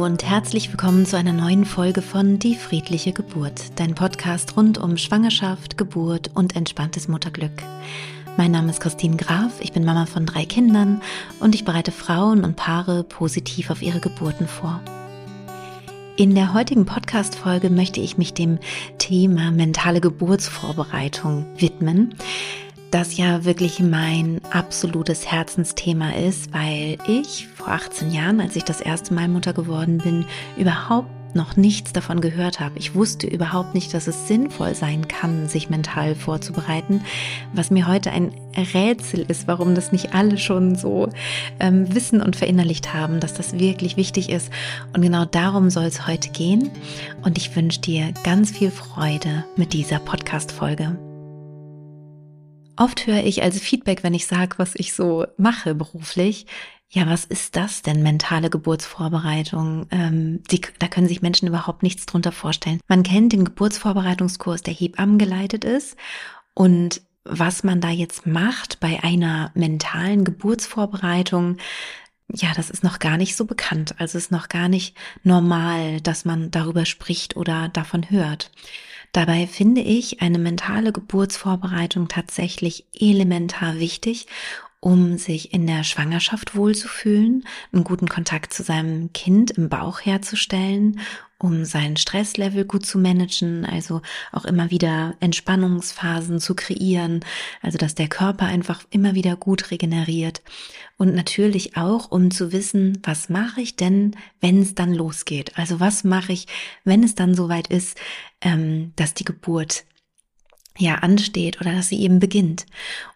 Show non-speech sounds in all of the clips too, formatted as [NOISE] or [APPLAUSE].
Und herzlich willkommen zu einer neuen Folge von Die friedliche Geburt, dein Podcast rund um Schwangerschaft, Geburt und entspanntes Mutterglück. Mein Name ist Christine Graf, ich bin Mama von drei Kindern und ich bereite Frauen und Paare positiv auf ihre Geburten vor. In der heutigen Podcast-Folge möchte ich mich dem Thema mentale Geburtsvorbereitung widmen das ja wirklich mein absolutes Herzensthema ist, weil ich vor 18 Jahren, als ich das erste Mal Mutter geworden bin, überhaupt noch nichts davon gehört habe. Ich wusste überhaupt nicht, dass es sinnvoll sein kann, sich mental vorzubereiten, was mir heute ein Rätsel ist, warum das nicht alle schon so ähm, wissen und verinnerlicht haben, dass das wirklich wichtig ist. Und genau darum soll es heute gehen. Und ich wünsche dir ganz viel Freude mit dieser Podcast-Folge. Oft höre ich als Feedback, wenn ich sage, was ich so mache beruflich, ja, was ist das denn, mentale Geburtsvorbereitung? Ähm, die, da können sich Menschen überhaupt nichts drunter vorstellen. Man kennt den Geburtsvorbereitungskurs, der Hebammen geleitet ist. Und was man da jetzt macht bei einer mentalen Geburtsvorbereitung, ja, das ist noch gar nicht so bekannt. Also ist noch gar nicht normal, dass man darüber spricht oder davon hört. Dabei finde ich eine mentale Geburtsvorbereitung tatsächlich elementar wichtig, um sich in der Schwangerschaft wohlzufühlen, einen guten Kontakt zu seinem Kind im Bauch herzustellen, um sein Stresslevel gut zu managen, also auch immer wieder Entspannungsphasen zu kreieren, also dass der Körper einfach immer wieder gut regeneriert und natürlich auch, um zu wissen, was mache ich denn, wenn es dann losgeht? Also was mache ich, wenn es dann soweit ist, ähm, dass die Geburt ja ansteht oder dass sie eben beginnt.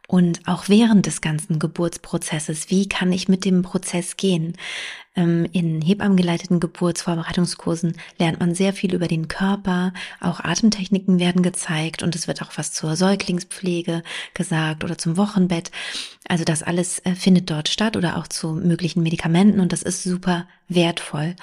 Und auch während des ganzen Geburtsprozesses, wie kann ich mit dem Prozess gehen? Ähm, in hebammengeleiteten Geburtsvorbereitungskursen lernt man sehr viel über den Körper, auch Atemtechniken werden gezeigt und es wird auch was zur Säuglingspflege gesagt oder zum Wochenbett. Also das alles äh, findet dort statt oder auch zu möglichen Medikamenten und das ist super wertvoll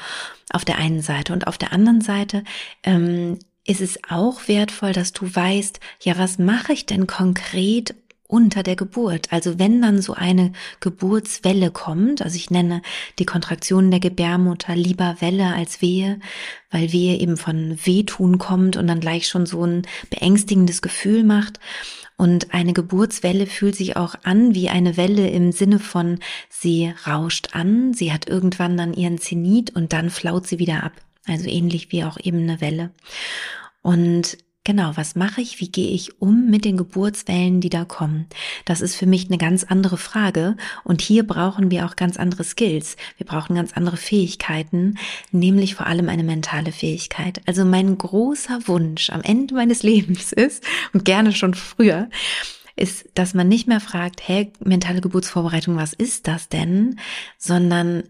auf der einen Seite. Und auf der anderen Seite ähm, ist es auch wertvoll, dass du weißt, ja, was mache ich denn konkret unter der Geburt. Also wenn dann so eine Geburtswelle kommt, also ich nenne die Kontraktionen der Gebärmutter lieber Welle als Wehe, weil Wehe eben von Wehtun kommt und dann gleich schon so ein beängstigendes Gefühl macht. Und eine Geburtswelle fühlt sich auch an wie eine Welle im Sinne von, sie rauscht an, sie hat irgendwann dann ihren Zenit und dann flaut sie wieder ab. Also ähnlich wie auch eben eine Welle. Und Genau, was mache ich? Wie gehe ich um mit den Geburtswellen, die da kommen? Das ist für mich eine ganz andere Frage. Und hier brauchen wir auch ganz andere Skills. Wir brauchen ganz andere Fähigkeiten, nämlich vor allem eine mentale Fähigkeit. Also mein großer Wunsch am Ende meines [LAUGHS] Lebens ist, und gerne schon früher, ist, dass man nicht mehr fragt, hey, mentale Geburtsvorbereitung, was ist das denn? Sondern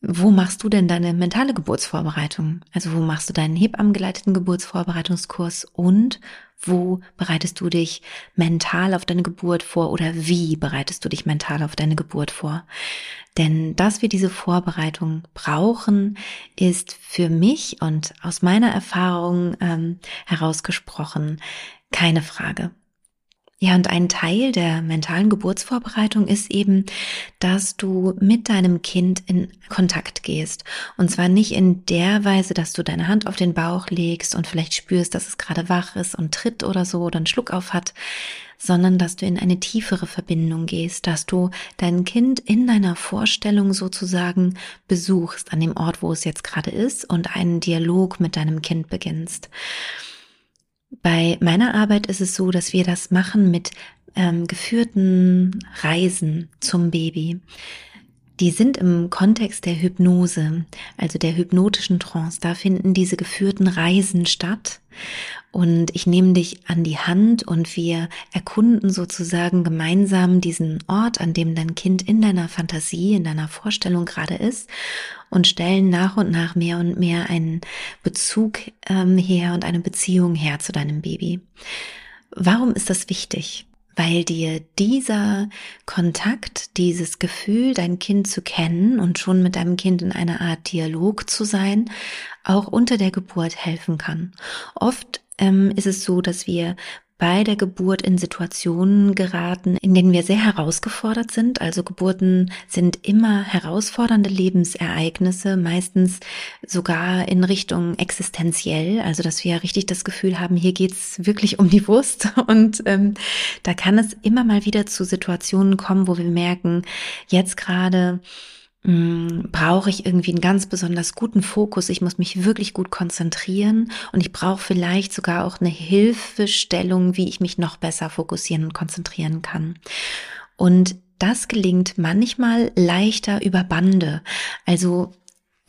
wo machst du denn deine mentale Geburtsvorbereitung? Also wo machst du deinen hebammengeleiteten Geburtsvorbereitungskurs und wo bereitest du dich mental auf deine Geburt vor oder wie bereitest du dich mental auf deine Geburt vor? Denn dass wir diese Vorbereitung brauchen, ist für mich und aus meiner Erfahrung ähm, herausgesprochen keine Frage. Ja, und ein Teil der mentalen Geburtsvorbereitung ist eben, dass du mit deinem Kind in Kontakt gehst. Und zwar nicht in der Weise, dass du deine Hand auf den Bauch legst und vielleicht spürst, dass es gerade wach ist und tritt oder so oder einen Schluck auf hat, sondern dass du in eine tiefere Verbindung gehst, dass du dein Kind in deiner Vorstellung sozusagen besuchst an dem Ort, wo es jetzt gerade ist und einen Dialog mit deinem Kind beginnst. Bei meiner Arbeit ist es so, dass wir das machen mit ähm, geführten Reisen zum Baby. Die sind im Kontext der Hypnose, also der hypnotischen Trance. Da finden diese geführten Reisen statt. Und ich nehme dich an die Hand und wir erkunden sozusagen gemeinsam diesen Ort, an dem dein Kind in deiner Fantasie, in deiner Vorstellung gerade ist und stellen nach und nach mehr und mehr einen Bezug ähm, her und eine Beziehung her zu deinem Baby. Warum ist das wichtig? weil dir dieser Kontakt, dieses Gefühl, dein Kind zu kennen und schon mit deinem Kind in einer Art Dialog zu sein, auch unter der Geburt helfen kann. Oft ähm, ist es so, dass wir bei der Geburt in Situationen geraten, in denen wir sehr herausgefordert sind. Also Geburten sind immer herausfordernde Lebensereignisse, meistens sogar in Richtung existenziell. Also dass wir richtig das Gefühl haben, hier geht's wirklich um die Wurst. [LAUGHS] Und ähm, da kann es immer mal wieder zu Situationen kommen, wo wir merken, jetzt gerade brauche ich irgendwie einen ganz besonders guten Fokus. Ich muss mich wirklich gut konzentrieren und ich brauche vielleicht sogar auch eine Hilfestellung, wie ich mich noch besser fokussieren und konzentrieren kann. Und das gelingt manchmal leichter über Bande. Also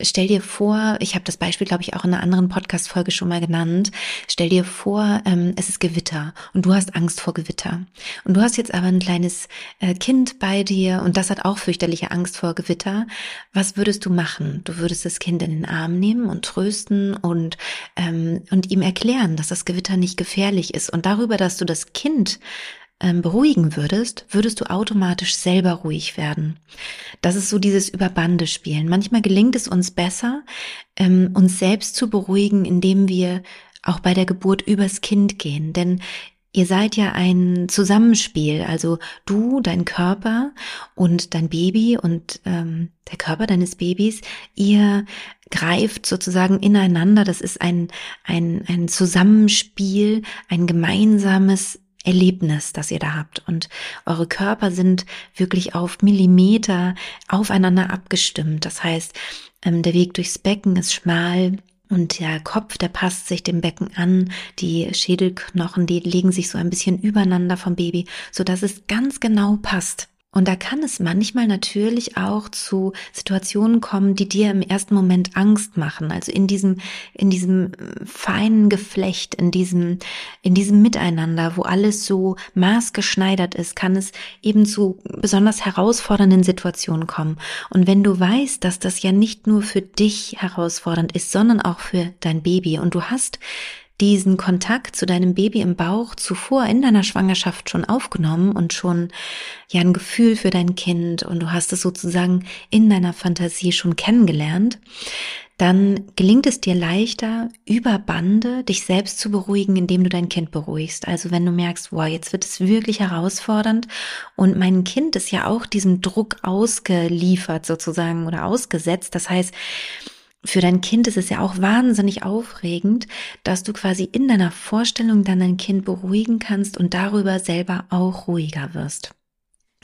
Stell dir vor, ich habe das Beispiel, glaube ich, auch in einer anderen Podcast-Folge schon mal genannt. Stell dir vor, ähm, es ist Gewitter und du hast Angst vor Gewitter. Und du hast jetzt aber ein kleines äh, Kind bei dir und das hat auch fürchterliche Angst vor Gewitter. Was würdest du machen? Du würdest das Kind in den Arm nehmen und trösten und, ähm, und ihm erklären, dass das Gewitter nicht gefährlich ist. Und darüber, dass du das Kind beruhigen würdest, würdest du automatisch selber ruhig werden. Das ist so dieses Überbande spielen. Manchmal gelingt es uns besser, ähm, uns selbst zu beruhigen, indem wir auch bei der Geburt übers Kind gehen. Denn Ihr seid ja ein Zusammenspiel, also du, dein Körper und dein Baby und ähm, der Körper deines Babys, ihr greift sozusagen ineinander. Das ist ein, ein, ein Zusammenspiel, ein gemeinsames Erlebnis, das ihr da habt. Und eure Körper sind wirklich auf Millimeter aufeinander abgestimmt. Das heißt, ähm, der Weg durchs Becken ist schmal, und der Kopf, der passt sich dem Becken an. Die Schädelknochen, die legen sich so ein bisschen übereinander vom Baby, so dass es ganz genau passt. Und da kann es manchmal natürlich auch zu Situationen kommen, die dir im ersten Moment Angst machen. Also in diesem, in diesem äh, feinen Geflecht, in diesem, in diesem Miteinander, wo alles so maßgeschneidert ist, kann es eben zu besonders herausfordernden Situationen kommen. Und wenn du weißt, dass das ja nicht nur für dich herausfordernd ist, sondern auch für dein Baby und du hast diesen Kontakt zu deinem Baby im Bauch zuvor in deiner Schwangerschaft schon aufgenommen und schon ja ein Gefühl für dein Kind und du hast es sozusagen in deiner Fantasie schon kennengelernt, dann gelingt es dir leichter, über Bande dich selbst zu beruhigen, indem du dein Kind beruhigst. Also wenn du merkst, wow, jetzt wird es wirklich herausfordernd und mein Kind ist ja auch diesem Druck ausgeliefert sozusagen oder ausgesetzt. Das heißt, für dein Kind ist es ja auch wahnsinnig aufregend, dass du quasi in deiner Vorstellung dann dein Kind beruhigen kannst und darüber selber auch ruhiger wirst.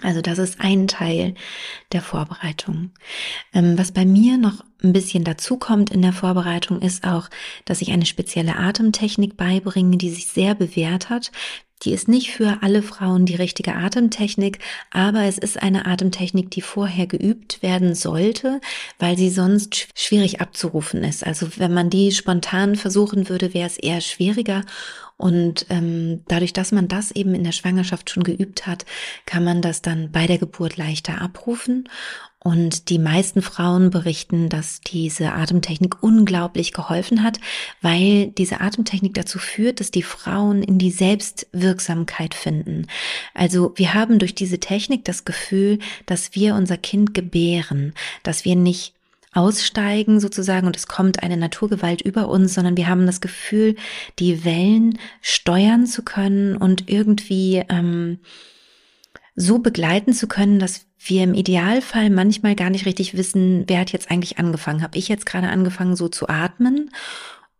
Also das ist ein Teil der Vorbereitung. Ähm, was bei mir noch ein bisschen dazu kommt in der Vorbereitung ist auch, dass ich eine spezielle Atemtechnik beibringe, die sich sehr bewährt hat. Die ist nicht für alle Frauen die richtige Atemtechnik, aber es ist eine Atemtechnik, die vorher geübt werden sollte, weil sie sonst schwierig abzurufen ist. Also wenn man die spontan versuchen würde, wäre es eher schwieriger. Und ähm, dadurch, dass man das eben in der Schwangerschaft schon geübt hat, kann man das dann bei der Geburt leichter abrufen. Und die meisten Frauen berichten, dass diese Atemtechnik unglaublich geholfen hat, weil diese Atemtechnik dazu führt, dass die Frauen in die Selbstwirksamkeit finden. Also wir haben durch diese Technik das Gefühl, dass wir unser Kind gebären, dass wir nicht aussteigen sozusagen und es kommt eine Naturgewalt über uns, sondern wir haben das Gefühl, die Wellen steuern zu können und irgendwie ähm, so begleiten zu können, dass wir im Idealfall manchmal gar nicht richtig wissen, wer hat jetzt eigentlich angefangen. Habe ich jetzt gerade angefangen, so zu atmen?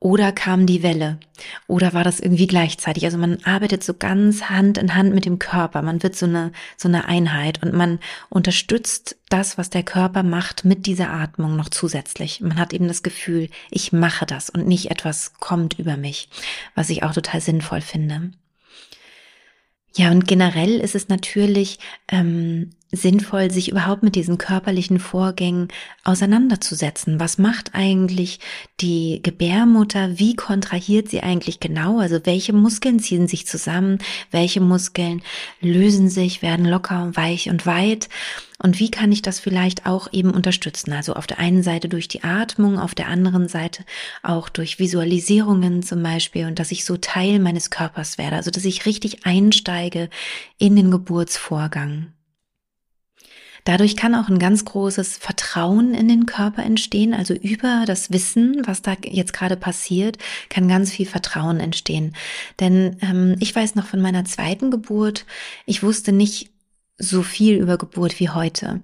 Oder kam die Welle? Oder war das irgendwie gleichzeitig? Also man arbeitet so ganz Hand in Hand mit dem Körper. Man wird so eine, so eine Einheit und man unterstützt das, was der Körper macht, mit dieser Atmung noch zusätzlich. Man hat eben das Gefühl, ich mache das und nicht etwas kommt über mich, was ich auch total sinnvoll finde. Ja, und generell ist es natürlich ähm, sinnvoll, sich überhaupt mit diesen körperlichen Vorgängen auseinanderzusetzen. Was macht eigentlich die Gebärmutter? Wie kontrahiert sie eigentlich genau? Also welche Muskeln ziehen sich zusammen? Welche Muskeln lösen sich, werden locker und weich und weit? Und wie kann ich das vielleicht auch eben unterstützen? Also auf der einen Seite durch die Atmung, auf der anderen Seite auch durch Visualisierungen zum Beispiel und dass ich so Teil meines Körpers werde, also dass ich richtig einsteige in den Geburtsvorgang. Dadurch kann auch ein ganz großes Vertrauen in den Körper entstehen. Also über das Wissen, was da jetzt gerade passiert, kann ganz viel Vertrauen entstehen. Denn ähm, ich weiß noch von meiner zweiten Geburt, ich wusste nicht so viel über Geburt wie heute.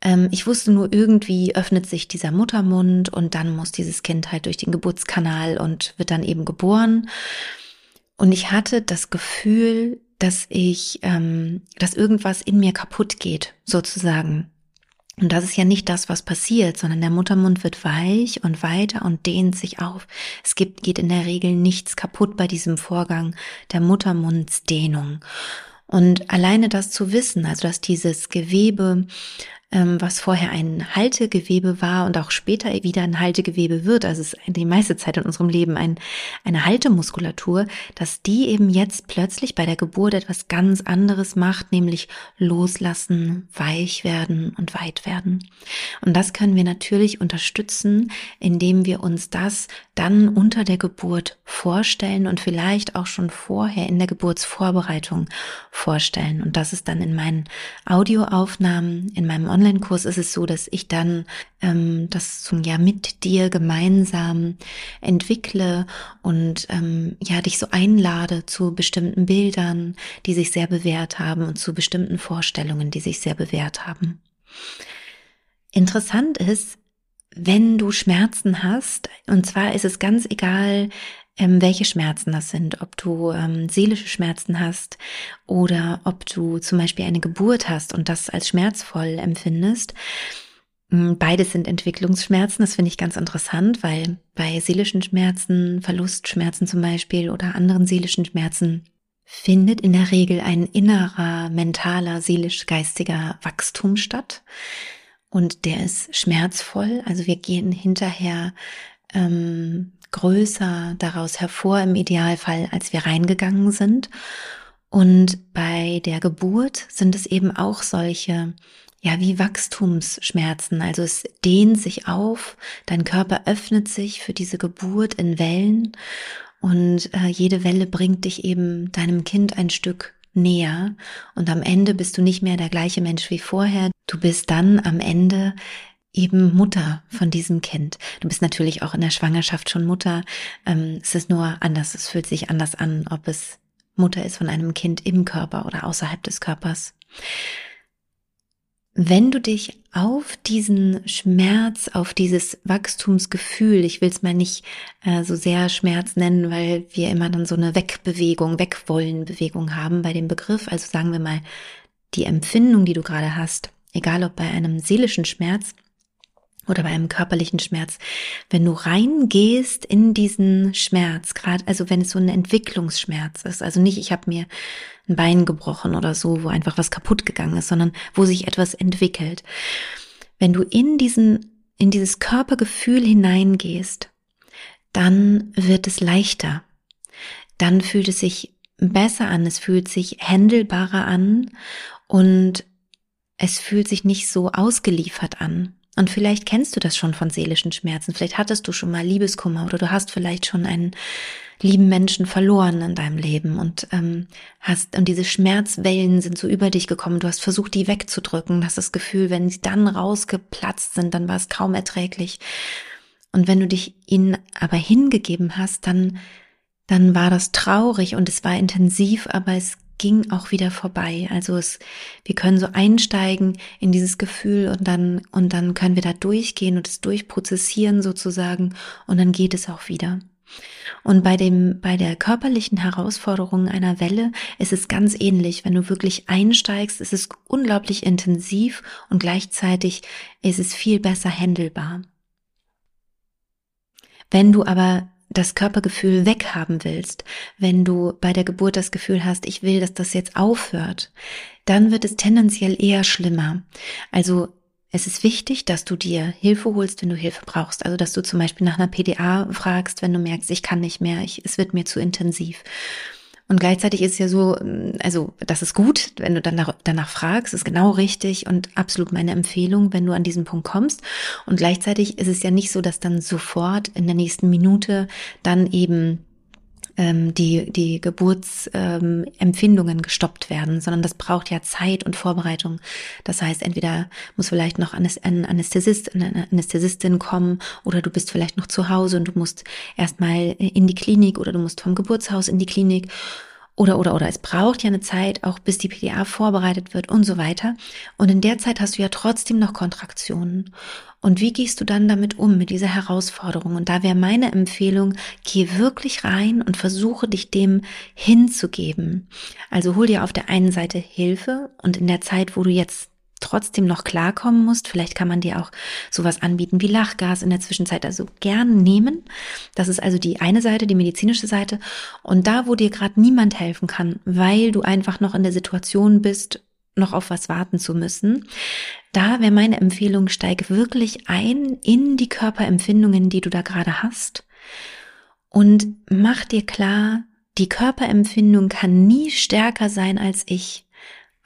Ähm, ich wusste nur, irgendwie öffnet sich dieser Muttermund und dann muss dieses Kind halt durch den Geburtskanal und wird dann eben geboren. Und ich hatte das Gefühl, dass ich, ähm, dass irgendwas in mir kaputt geht, sozusagen. Und das ist ja nicht das, was passiert, sondern der Muttermund wird weich und weiter und dehnt sich auf. Es gibt, geht in der Regel nichts kaputt bei diesem Vorgang der Muttermundsdehnung. Und alleine das zu wissen, also dass dieses Gewebe was vorher ein Haltegewebe war und auch später wieder ein Haltegewebe wird, also es ist die meiste Zeit in unserem Leben ein, eine Haltemuskulatur, dass die eben jetzt plötzlich bei der Geburt etwas ganz anderes macht, nämlich loslassen, weich werden und weit werden. Und das können wir natürlich unterstützen, indem wir uns das dann unter der Geburt vorstellen und vielleicht auch schon vorher in der Geburtsvorbereitung vorstellen. Und das ist dann in meinen Audioaufnahmen, in meinem Online Online-Kurs ist es so, dass ich dann ähm, das ja mit dir gemeinsam entwickle und ähm, ja dich so einlade zu bestimmten Bildern, die sich sehr bewährt haben und zu bestimmten Vorstellungen, die sich sehr bewährt haben. Interessant ist, wenn du Schmerzen hast, und zwar ist es ganz egal, ähm, welche Schmerzen das sind, ob du ähm, seelische Schmerzen hast oder ob du zum Beispiel eine Geburt hast und das als schmerzvoll empfindest. Mm, beides sind Entwicklungsschmerzen, das finde ich ganz interessant, weil bei seelischen Schmerzen, Verlustschmerzen zum Beispiel oder anderen seelischen Schmerzen findet in der Regel ein innerer, mentaler, seelisch-geistiger Wachstum statt. Und der ist schmerzvoll. Also wir gehen hinterher ähm, größer daraus hervor im Idealfall, als wir reingegangen sind. Und bei der Geburt sind es eben auch solche, ja, wie Wachstumsschmerzen. Also es dehnt sich auf, dein Körper öffnet sich für diese Geburt in Wellen und äh, jede Welle bringt dich eben deinem Kind ein Stück näher und am Ende bist du nicht mehr der gleiche Mensch wie vorher. Du bist dann am Ende eben Mutter von diesem Kind. Du bist natürlich auch in der Schwangerschaft schon Mutter. Ähm, es ist nur anders, es fühlt sich anders an, ob es Mutter ist von einem Kind im Körper oder außerhalb des Körpers. Wenn du dich auf diesen Schmerz, auf dieses Wachstumsgefühl, ich will es mal nicht äh, so sehr Schmerz nennen, weil wir immer dann so eine Wegbewegung, Wegwollen-Bewegung haben bei dem Begriff, also sagen wir mal die Empfindung, die du gerade hast, egal ob bei einem seelischen Schmerz oder bei einem körperlichen Schmerz, wenn du reingehst in diesen Schmerz, gerade also wenn es so ein Entwicklungsschmerz ist, also nicht ich habe mir ein Bein gebrochen oder so, wo einfach was kaputt gegangen ist, sondern wo sich etwas entwickelt. Wenn du in diesen in dieses Körpergefühl hineingehst, dann wird es leichter. Dann fühlt es sich besser an, es fühlt sich händelbarer an und es fühlt sich nicht so ausgeliefert an. Und vielleicht kennst du das schon von seelischen Schmerzen. Vielleicht hattest du schon mal Liebeskummer oder du hast vielleicht schon einen lieben Menschen verloren in deinem Leben und ähm, hast und diese Schmerzwellen sind so über dich gekommen. Du hast versucht, die wegzudrücken. Hast das Gefühl, wenn sie dann rausgeplatzt sind, dann war es kaum erträglich. Und wenn du dich ihnen aber hingegeben hast, dann dann war das traurig und es war intensiv, aber es ging auch wieder vorbei. Also es, wir können so einsteigen in dieses Gefühl und dann, und dann können wir da durchgehen und es durchprozessieren sozusagen und dann geht es auch wieder. Und bei dem, bei der körperlichen Herausforderung einer Welle ist es ganz ähnlich. Wenn du wirklich einsteigst, ist es unglaublich intensiv und gleichzeitig ist es viel besser händelbar. Wenn du aber das Körpergefühl weghaben willst, wenn du bei der Geburt das Gefühl hast, ich will, dass das jetzt aufhört, dann wird es tendenziell eher schlimmer. Also es ist wichtig, dass du dir Hilfe holst, wenn du Hilfe brauchst. Also dass du zum Beispiel nach einer PDA fragst, wenn du merkst, ich kann nicht mehr, ich, es wird mir zu intensiv. Und gleichzeitig ist ja so, ähm, also das ist gut, wenn du dann danach fragst, ist genau richtig und absolut meine Empfehlung, wenn du an diesen Punkt kommst. Und gleichzeitig ist es ja nicht so, dass dann sofort in der nächsten Minute dann eben ähm, die, die Geburtsempfindungen ähm, gestoppt werden, sondern das braucht ja Zeit und Vorbereitung. Das heißt, entweder muss vielleicht noch ein Anästhesist, eine Anästhesistin kommen oder du bist vielleicht noch zu Hause und du musst erstmal in die Klinik oder du musst vom Geburtshaus in die Klinik oder, oder, oder. Es braucht ja eine Zeit, auch bis die PDA vorbereitet wird und so weiter. Und in der Zeit hast du ja trotzdem noch Kontraktionen. Und wie gehst du dann damit um, mit dieser Herausforderung? Und da wäre meine Empfehlung, geh wirklich rein und versuche dich dem hinzugeben. Also hol dir auf der einen Seite Hilfe und in der Zeit, wo du jetzt trotzdem noch klarkommen musst. Vielleicht kann man dir auch sowas anbieten wie Lachgas in der Zwischenzeit, also gern nehmen. Das ist also die eine Seite, die medizinische Seite. Und da, wo dir gerade niemand helfen kann, weil du einfach noch in der Situation bist, noch auf was warten zu müssen, da wäre meine Empfehlung, steig wirklich ein in die Körperempfindungen, die du da gerade hast und mach dir klar, die Körperempfindung kann nie stärker sein als ich,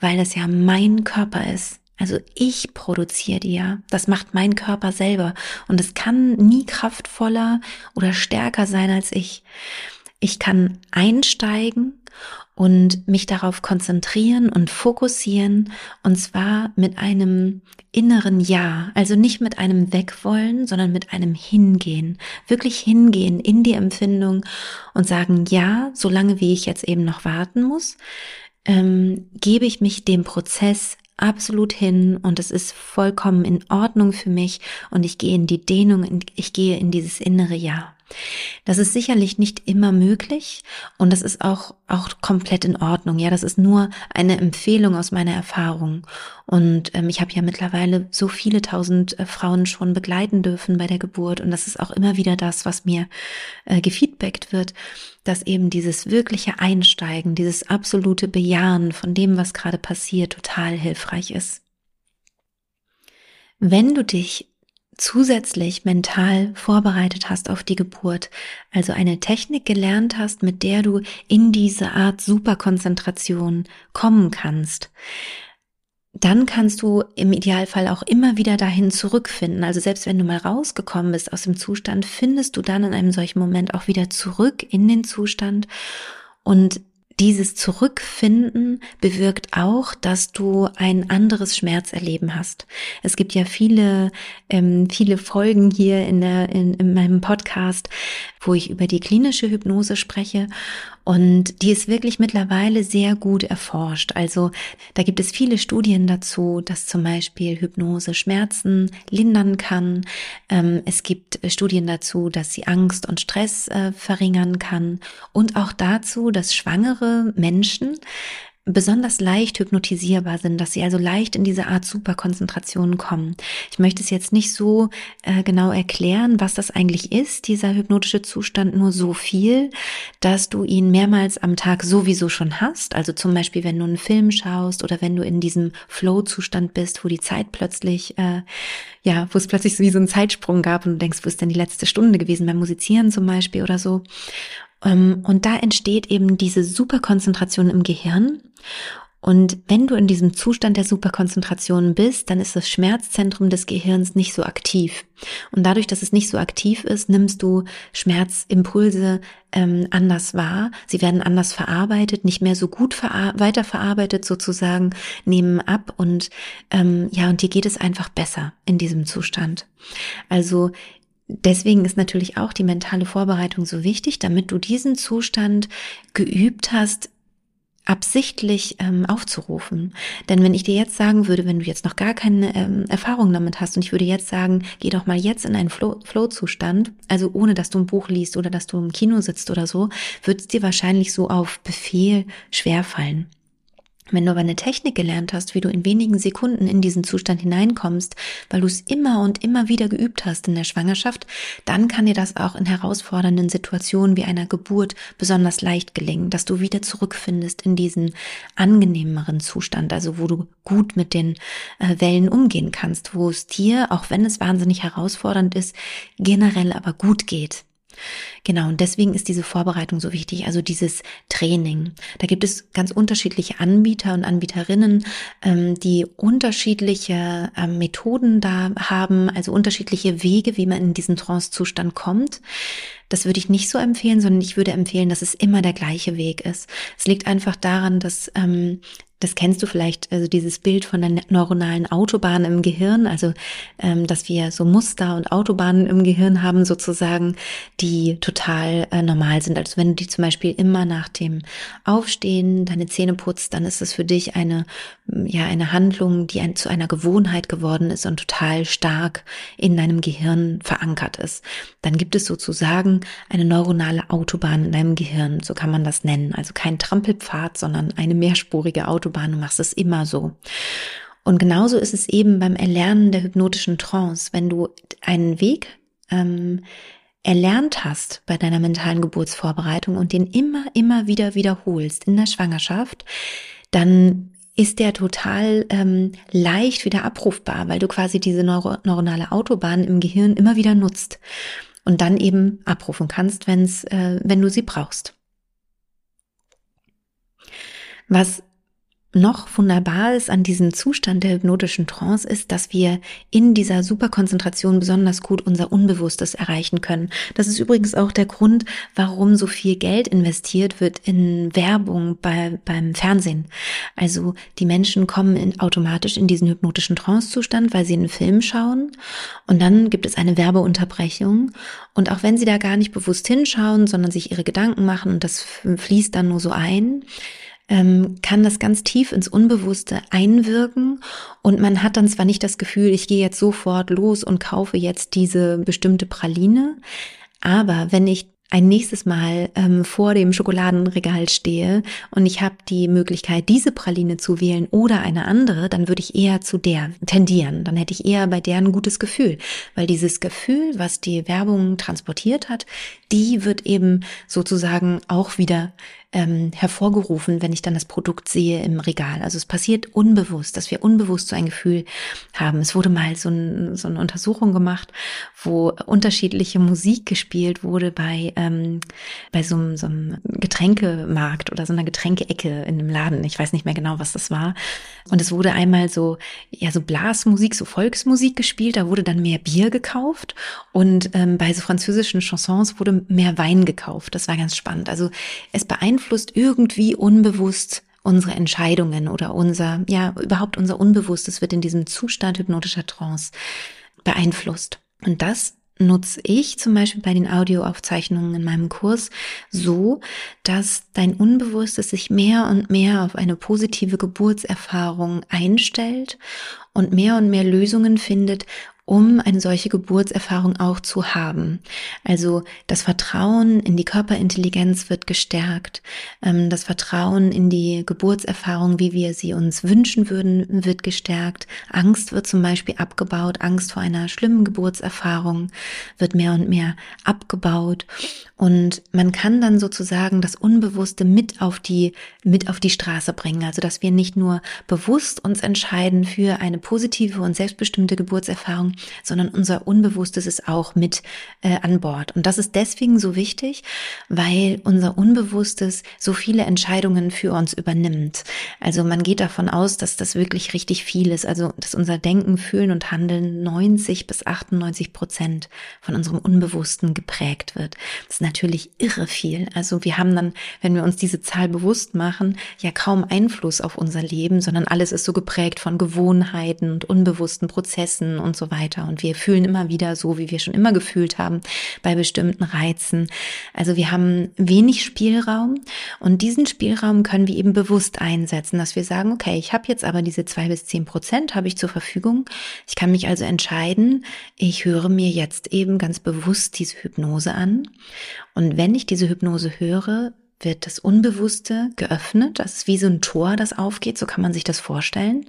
weil es ja mein Körper ist. Also ich produziere die ja. Das macht mein Körper selber. Und es kann nie kraftvoller oder stärker sein als ich. Ich kann einsteigen und mich darauf konzentrieren und fokussieren und zwar mit einem inneren Ja, also nicht mit einem Wegwollen, sondern mit einem Hingehen, wirklich hingehen in die Empfindung und sagen Ja, solange wie ich jetzt eben noch warten muss, ähm, gebe ich mich dem Prozess absolut hin und es ist vollkommen in Ordnung für mich und ich gehe in die Dehnung, ich gehe in dieses innere Ja. Das ist sicherlich nicht immer möglich und das ist auch, auch komplett in Ordnung. Ja, das ist nur eine Empfehlung aus meiner Erfahrung. Und ähm, ich habe ja mittlerweile so viele tausend äh, Frauen schon begleiten dürfen bei der Geburt und das ist auch immer wieder das, was mir äh, gefeedbackt wird, dass eben dieses wirkliche Einsteigen, dieses absolute Bejahen von dem, was gerade passiert, total hilfreich ist. Wenn du dich zusätzlich mental vorbereitet hast auf die Geburt, also eine Technik gelernt hast, mit der du in diese Art Superkonzentration kommen kannst, dann kannst du im Idealfall auch immer wieder dahin zurückfinden. Also selbst wenn du mal rausgekommen bist aus dem Zustand, findest du dann in einem solchen Moment auch wieder zurück in den Zustand und dieses Zurückfinden bewirkt auch, dass du ein anderes Schmerzerleben hast. Es gibt ja viele, ähm, viele Folgen hier in, der, in, in meinem Podcast, wo ich über die klinische Hypnose spreche. Und die ist wirklich mittlerweile sehr gut erforscht. Also da gibt es viele Studien dazu, dass zum Beispiel Hypnose Schmerzen lindern kann. Ähm, es gibt Studien dazu, dass sie Angst und Stress äh, verringern kann. Und auch dazu, dass schwangere Menschen besonders leicht hypnotisierbar sind, dass sie also leicht in diese Art Superkonzentration kommen. Ich möchte es jetzt nicht so äh, genau erklären, was das eigentlich ist, dieser hypnotische Zustand, nur so viel, dass du ihn mehrmals am Tag sowieso schon hast. Also zum Beispiel, wenn du einen Film schaust oder wenn du in diesem Flow-Zustand bist, wo die Zeit plötzlich, äh, ja, wo es plötzlich wie so einen Zeitsprung gab und du denkst, wo ist denn die letzte Stunde gewesen beim Musizieren zum Beispiel oder so. Ähm, und da entsteht eben diese Superkonzentration im Gehirn. Und wenn du in diesem Zustand der Superkonzentration bist, dann ist das Schmerzzentrum des Gehirns nicht so aktiv. Und dadurch, dass es nicht so aktiv ist, nimmst du Schmerzimpulse ähm, anders wahr. Sie werden anders verarbeitet, nicht mehr so gut weiterverarbeitet sozusagen, nehmen ab und ähm, ja, und dir geht es einfach besser in diesem Zustand. Also Deswegen ist natürlich auch die mentale Vorbereitung so wichtig, damit du diesen Zustand geübt hast, absichtlich ähm, aufzurufen. Denn wenn ich dir jetzt sagen würde, wenn du jetzt noch gar keine ähm, Erfahrung damit hast und ich würde jetzt sagen, geh doch mal jetzt in einen Flow-Zustand, also ohne dass du ein Buch liest oder dass du im Kino sitzt oder so, wird es dir wahrscheinlich so auf Befehl schwerfallen. Wenn du aber eine Technik gelernt hast, wie du in wenigen Sekunden in diesen Zustand hineinkommst, weil du es immer und immer wieder geübt hast in der Schwangerschaft, dann kann dir das auch in herausfordernden Situationen wie einer Geburt besonders leicht gelingen, dass du wieder zurückfindest in diesen angenehmeren Zustand, also wo du gut mit den äh, Wellen umgehen kannst, wo es dir, auch wenn es wahnsinnig herausfordernd ist, generell aber gut geht. Genau, und deswegen ist diese Vorbereitung so wichtig, also dieses Training. Da gibt es ganz unterschiedliche Anbieter und Anbieterinnen, ähm, die unterschiedliche ähm, Methoden da haben, also unterschiedliche Wege, wie man in diesen Trance-Zustand kommt. das würde ich nicht so empfehlen, sondern ich würde empfehlen, dass es immer der gleiche Weg ist. Es liegt einfach daran, dass ähm, das kennst du vielleicht, also dieses Bild von der neuronalen Autobahn im Gehirn, also ähm, dass wir so Muster und Autobahnen im Gehirn haben sozusagen, die total äh, normal sind. Also wenn du die zum Beispiel immer nach dem Aufstehen deine Zähne putzt, dann ist es für dich eine ja eine Handlung, die ein, zu einer Gewohnheit geworden ist und total stark in deinem Gehirn verankert ist. Dann gibt es sozusagen eine neuronale Autobahn in deinem Gehirn, so kann man das nennen. Also kein Trampelpfad, sondern eine mehrspurige Autobahn Autobahn, du machst es immer so. Und genauso ist es eben beim Erlernen der hypnotischen Trance. Wenn du einen Weg ähm, erlernt hast bei deiner mentalen Geburtsvorbereitung und den immer, immer wieder wiederholst in der Schwangerschaft, dann ist der total ähm, leicht wieder abrufbar, weil du quasi diese neuro neuronale Autobahn im Gehirn immer wieder nutzt und dann eben abrufen kannst, wenn's, äh, wenn du sie brauchst. Was noch wunderbar ist an diesem Zustand der hypnotischen Trance ist, dass wir in dieser Superkonzentration besonders gut unser Unbewusstes erreichen können. Das ist übrigens auch der Grund, warum so viel Geld investiert wird in Werbung bei, beim Fernsehen. Also die Menschen kommen in, automatisch in diesen hypnotischen Trance-Zustand, weil sie einen Film schauen und dann gibt es eine Werbeunterbrechung und auch wenn sie da gar nicht bewusst hinschauen, sondern sich ihre Gedanken machen und das fließt dann nur so ein, ähm, kann das ganz tief ins Unbewusste einwirken und man hat dann zwar nicht das Gefühl, ich gehe jetzt sofort los und kaufe jetzt diese bestimmte Praline, aber wenn ich ein nächstes Mal ähm, vor dem Schokoladenregal stehe und ich habe die Möglichkeit, diese Praline zu wählen oder eine andere, dann würde ich eher zu der tendieren. Dann hätte ich eher bei der ein gutes Gefühl, weil dieses Gefühl, was die Werbung transportiert hat, die wird eben sozusagen auch wieder ähm, hervorgerufen, wenn ich dann das Produkt sehe im Regal. Also es passiert unbewusst, dass wir unbewusst so ein Gefühl haben. Es wurde mal so, ein, so eine Untersuchung gemacht, wo unterschiedliche Musik gespielt wurde bei, ähm, bei so, einem, so einem Getränkemarkt oder so einer Getränkeecke in einem Laden. Ich weiß nicht mehr genau, was das war. Und es wurde einmal so, ja, so Blasmusik, so Volksmusik gespielt. Da wurde dann mehr Bier gekauft und ähm, bei so französischen Chansons wurde mehr Wein gekauft. Das war ganz spannend. Also es beeinflusst irgendwie unbewusst unsere Entscheidungen oder unser, ja, überhaupt unser Unbewusstes wird in diesem Zustand hypnotischer Trance beeinflusst. Und das nutze ich zum Beispiel bei den Audioaufzeichnungen in meinem Kurs so, dass dein Unbewusstes sich mehr und mehr auf eine positive Geburtserfahrung einstellt und mehr und mehr Lösungen findet, um eine solche Geburtserfahrung auch zu haben. Also das Vertrauen in die Körperintelligenz wird gestärkt, ähm, das Vertrauen in die Geburtserfahrung, wie wir sie uns wünschen würden, wird gestärkt. Angst wird zum Beispiel abgebaut, Angst vor einer schlimmen Geburtserfahrung wird mehr und mehr abgebaut und man kann dann sozusagen das Unbewusste mit auf die, mit auf die Straße bringen. Also, dass wir nicht nur bewusst uns entscheiden für eine positive und selbstbestimmte Geburtserfahrung, sondern unser Unbewusstes ist auch mit äh, an Bord. Und das ist deswegen so wichtig, weil unser Unbewusstes so viele Entscheidungen für uns übernimmt. Also man geht davon aus, dass das wirklich richtig viel ist. Also, dass unser Denken, Fühlen und Handeln 90 bis 98 Prozent von unserem Unbewussten geprägt wird. Das ist natürlich irre viel. Also wir haben dann, wenn wir uns diese Zahl bewusst machen, ja kaum Einfluss auf unser Leben, sondern alles ist so geprägt von Gewohnheiten und unbewussten Prozessen und so weiter. Und wir fühlen immer wieder so, wie wir schon immer gefühlt haben bei bestimmten Reizen. Also wir haben wenig Spielraum und diesen Spielraum können wir eben bewusst einsetzen, dass wir sagen, okay, ich habe jetzt aber diese zwei bis zehn Prozent habe ich zur Verfügung. Ich kann mich also entscheiden, ich höre mir jetzt eben ganz bewusst diese Hypnose an und wenn ich diese Hypnose höre, wird das Unbewusste geöffnet. Das ist wie so ein Tor, das aufgeht. So kann man sich das vorstellen.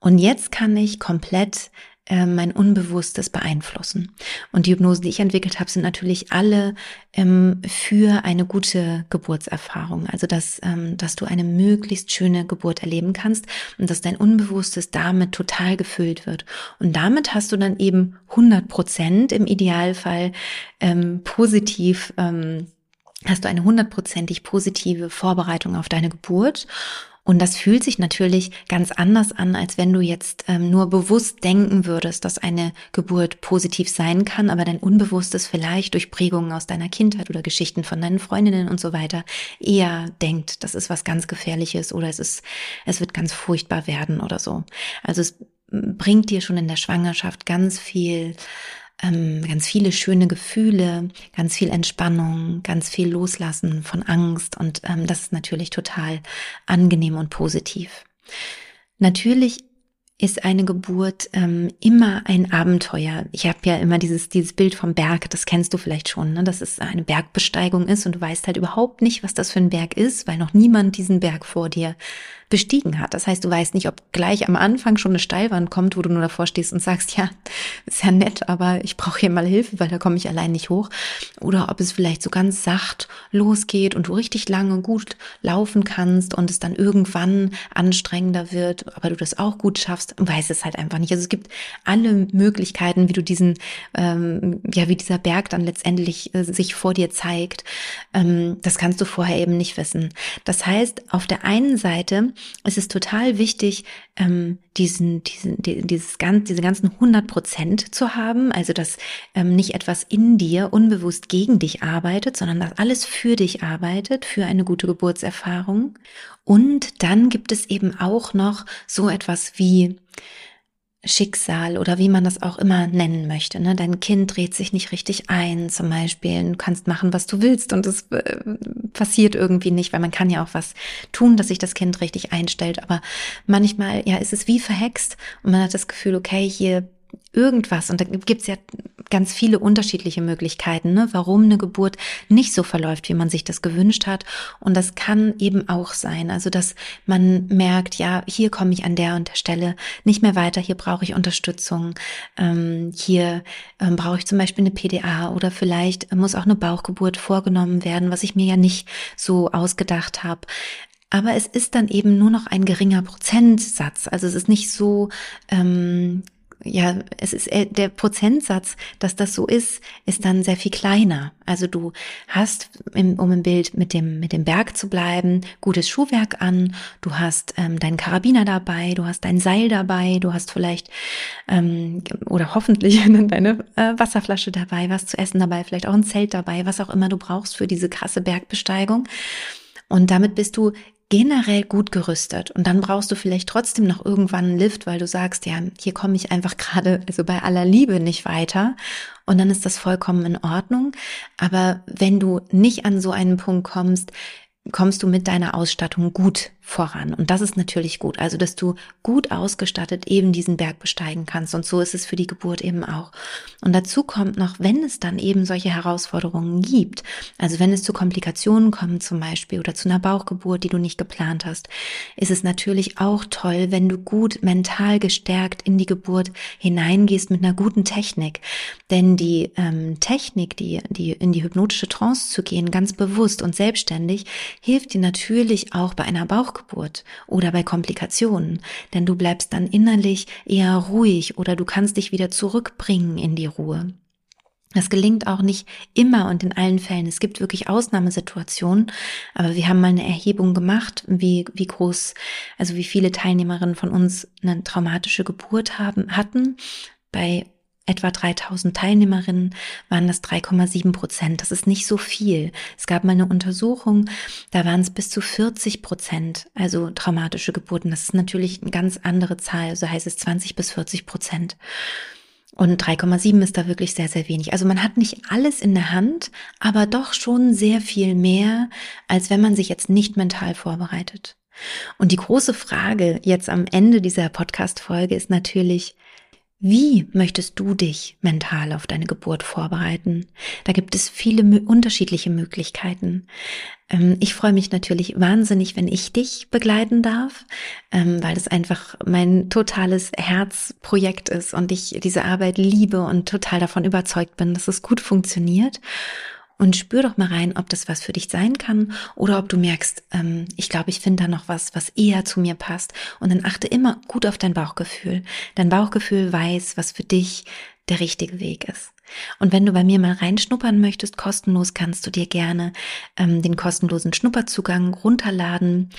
Und jetzt kann ich komplett äh, mein Unbewusstes beeinflussen. Und die Hypnosen, die ich entwickelt habe, sind natürlich alle ähm, für eine gute Geburtserfahrung. Also dass, ähm, dass du eine möglichst schöne Geburt erleben kannst und dass dein Unbewusstes damit total gefüllt wird. Und damit hast du dann eben 100 Prozent im Idealfall ähm, positiv ähm, hast du eine hundertprozentig positive Vorbereitung auf deine Geburt Und das fühlt sich natürlich ganz anders an, als wenn du jetzt ähm, nur bewusst denken würdest, dass eine Geburt positiv sein kann, aber dein Unbewusstes vielleicht durch Prägungen aus deiner Kindheit oder Geschichten von deinen Freundinnen und so weiter eher denkt, das ist was ganz Gefährliches oder es ist, es wird ganz furchtbar werden oder so. Also es bringt dir schon in der Schwangerschaft ganz viel ähm, ganz viele schöne Gefühle, ganz viel Entspannung, ganz viel Loslassen von Angst und ähm, das ist natürlich total angenehm und positiv. Natürlich ist eine Geburt ähm, immer ein Abenteuer. Ich habe ja immer dieses, dieses Bild vom Berg, das kennst du vielleicht schon, ne? dass es eine Bergbesteigung ist und du weißt halt überhaupt nicht, was das für ein Berg ist, weil noch niemand diesen Berg vor dir bestiegen hat. Das heißt, du weißt nicht, ob gleich am Anfang schon eine Steilwand kommt, wo du nur davor stehst und sagst, ja, ist ja nett, aber ich brauche hier mal Hilfe, weil da komme ich allein nicht hoch. Oder ob es vielleicht so ganz sacht losgeht und du richtig lange gut laufen kannst und es dann irgendwann anstrengender wird, aber du das auch gut schaffst, weiß es halt einfach nicht. Also es gibt alle Möglichkeiten, wie du diesen, ähm, ja, wie dieser Berg dann letztendlich äh, sich vor dir zeigt. Ähm, das kannst du vorher eben nicht wissen. Das heißt, auf der einen Seite es ist total wichtig, ähm, diesen, diesen, dieses ganz, diese ganzen 100 Prozent zu haben, also dass ähm, nicht etwas in dir unbewusst gegen dich arbeitet, sondern dass alles für dich arbeitet, für eine gute Geburtserfahrung. Und dann gibt es eben auch noch so etwas wie Schicksal oder wie man das auch immer nennen möchte. Ne? Dein Kind dreht sich nicht richtig ein, zum Beispiel. Du kannst machen, was du willst und es äh, passiert irgendwie nicht, weil man kann ja auch was tun, dass sich das Kind richtig einstellt. Aber manchmal, ja, ist es wie verhext und man hat das Gefühl, okay, hier irgendwas. Und da gibt's ja ganz viele unterschiedliche Möglichkeiten, ne, warum eine Geburt nicht so verläuft, wie man sich das gewünscht hat. Und das kann eben auch sein. Also, dass man merkt, ja, hier komme ich an der und der Stelle nicht mehr weiter, hier brauche ich Unterstützung, ähm, hier ähm, brauche ich zum Beispiel eine PDA oder vielleicht muss auch eine Bauchgeburt vorgenommen werden, was ich mir ja nicht so ausgedacht habe. Aber es ist dann eben nur noch ein geringer Prozentsatz. Also es ist nicht so ähm, ja, es ist äh, der Prozentsatz, dass das so ist, ist dann sehr viel kleiner. Also du hast, um im Bild mit dem mit dem Berg zu bleiben, gutes Schuhwerk an. Du hast ähm, deinen Karabiner dabei, du hast dein Seil dabei, du hast vielleicht ähm, oder hoffentlich [LAUGHS] deine äh, Wasserflasche dabei, was zu essen dabei, vielleicht auch ein Zelt dabei, was auch immer du brauchst für diese krasse Bergbesteigung. Und damit bist du generell gut gerüstet. Und dann brauchst du vielleicht trotzdem noch irgendwann einen Lift, weil du sagst, ja, hier komme ich einfach gerade, also bei aller Liebe nicht weiter. Und dann ist das vollkommen in Ordnung. Aber wenn du nicht an so einen Punkt kommst, kommst du mit deiner Ausstattung gut voran. Und das ist natürlich gut. Also, dass du gut ausgestattet eben diesen Berg besteigen kannst. Und so ist es für die Geburt eben auch. Und dazu kommt noch, wenn es dann eben solche Herausforderungen gibt, also wenn es zu Komplikationen kommt zum Beispiel oder zu einer Bauchgeburt, die du nicht geplant hast, ist es natürlich auch toll, wenn du gut mental gestärkt in die Geburt hineingehst mit einer guten Technik. Denn die ähm, Technik, die, die in die hypnotische Trance zu gehen, ganz bewusst und selbstständig, hilft dir natürlich auch bei einer Bauchgeburt oder bei Komplikationen, denn du bleibst dann innerlich eher ruhig oder du kannst dich wieder zurückbringen in die Ruhe. Das gelingt auch nicht immer und in allen Fällen. Es gibt wirklich Ausnahmesituationen, aber wir haben mal eine Erhebung gemacht, wie, wie groß, also wie viele Teilnehmerinnen von uns eine traumatische Geburt haben, hatten. Bei etwa 3000 Teilnehmerinnen waren das 3,7 Prozent. Das ist nicht so viel. Es gab mal eine Untersuchung, da waren es bis zu 40 Prozent, also traumatische Geburten. Das ist natürlich eine ganz andere Zahl, so heißt es 20 bis 40 Prozent. Und 3,7 ist da wirklich sehr, sehr wenig. Also man hat nicht alles in der Hand, aber doch schon sehr viel mehr, als wenn man sich jetzt nicht mental vorbereitet. Und die große Frage jetzt am Ende dieser Podcast-Folge ist natürlich, wie möchtest du dich mental auf deine Geburt vorbereiten? Da gibt es viele unterschiedliche Möglichkeiten. Ähm, ich freue mich natürlich wahnsinnig, wenn ich dich begleiten darf, ähm, weil es einfach mein totales Herzprojekt ist und ich diese Arbeit liebe und total davon überzeugt bin, dass es gut funktioniert und spür doch mal rein, ob das was für dich sein kann oder ob du merkst, ähm, ich glaube, ich finde da noch was, was eher zu mir passt. Und dann achte immer gut auf dein Bauchgefühl. Dein Bauchgefühl weiß, was für dich der richtige Weg ist. Und wenn du bei mir mal reinschnuppern möchtest, kostenlos kannst du dir gerne ähm, den kostenlosen Schnupperzugang runterladen.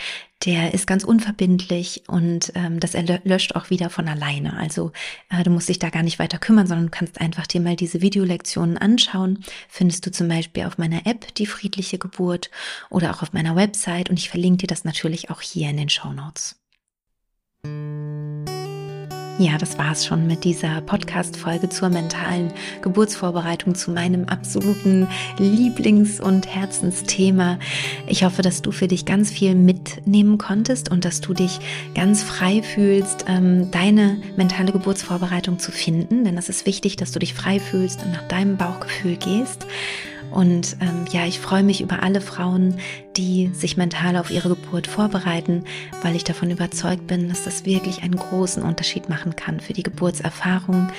Der ist ganz unverbindlich und ähm, das löscht auch wieder von alleine. Also äh, du musst dich da gar nicht weiter kümmern, sondern du kannst einfach dir mal diese Videolektionen anschauen. Findest du zum Beispiel auf meiner App Die friedliche Geburt oder auch auf meiner Website und ich verlinke dir das natürlich auch hier in den Show Notes. Ja, das war's schon mit dieser Podcast-Folge zur mentalen Geburtsvorbereitung, zu meinem absoluten Lieblings- und Herzensthema. Ich hoffe, dass du für dich ganz viel mitnehmen konntest und dass du dich ganz frei fühlst, ähm, deine mentale Geburtsvorbereitung zu finden. Denn es ist wichtig, dass du dich frei fühlst und nach deinem Bauchgefühl gehst. Und ähm, ja, ich freue mich über alle Frauen, die sich mental auf ihre Geburt vorbereiten, weil ich davon überzeugt bin, dass das wirklich einen großen Unterschied machen kann für die Geburtserfahrung.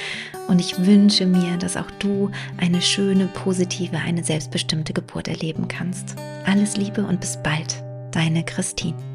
Und ich wünsche mir, dass auch du eine schöne, positive, eine selbstbestimmte Geburt erleben kannst. Alles Liebe und bis bald, deine Christine.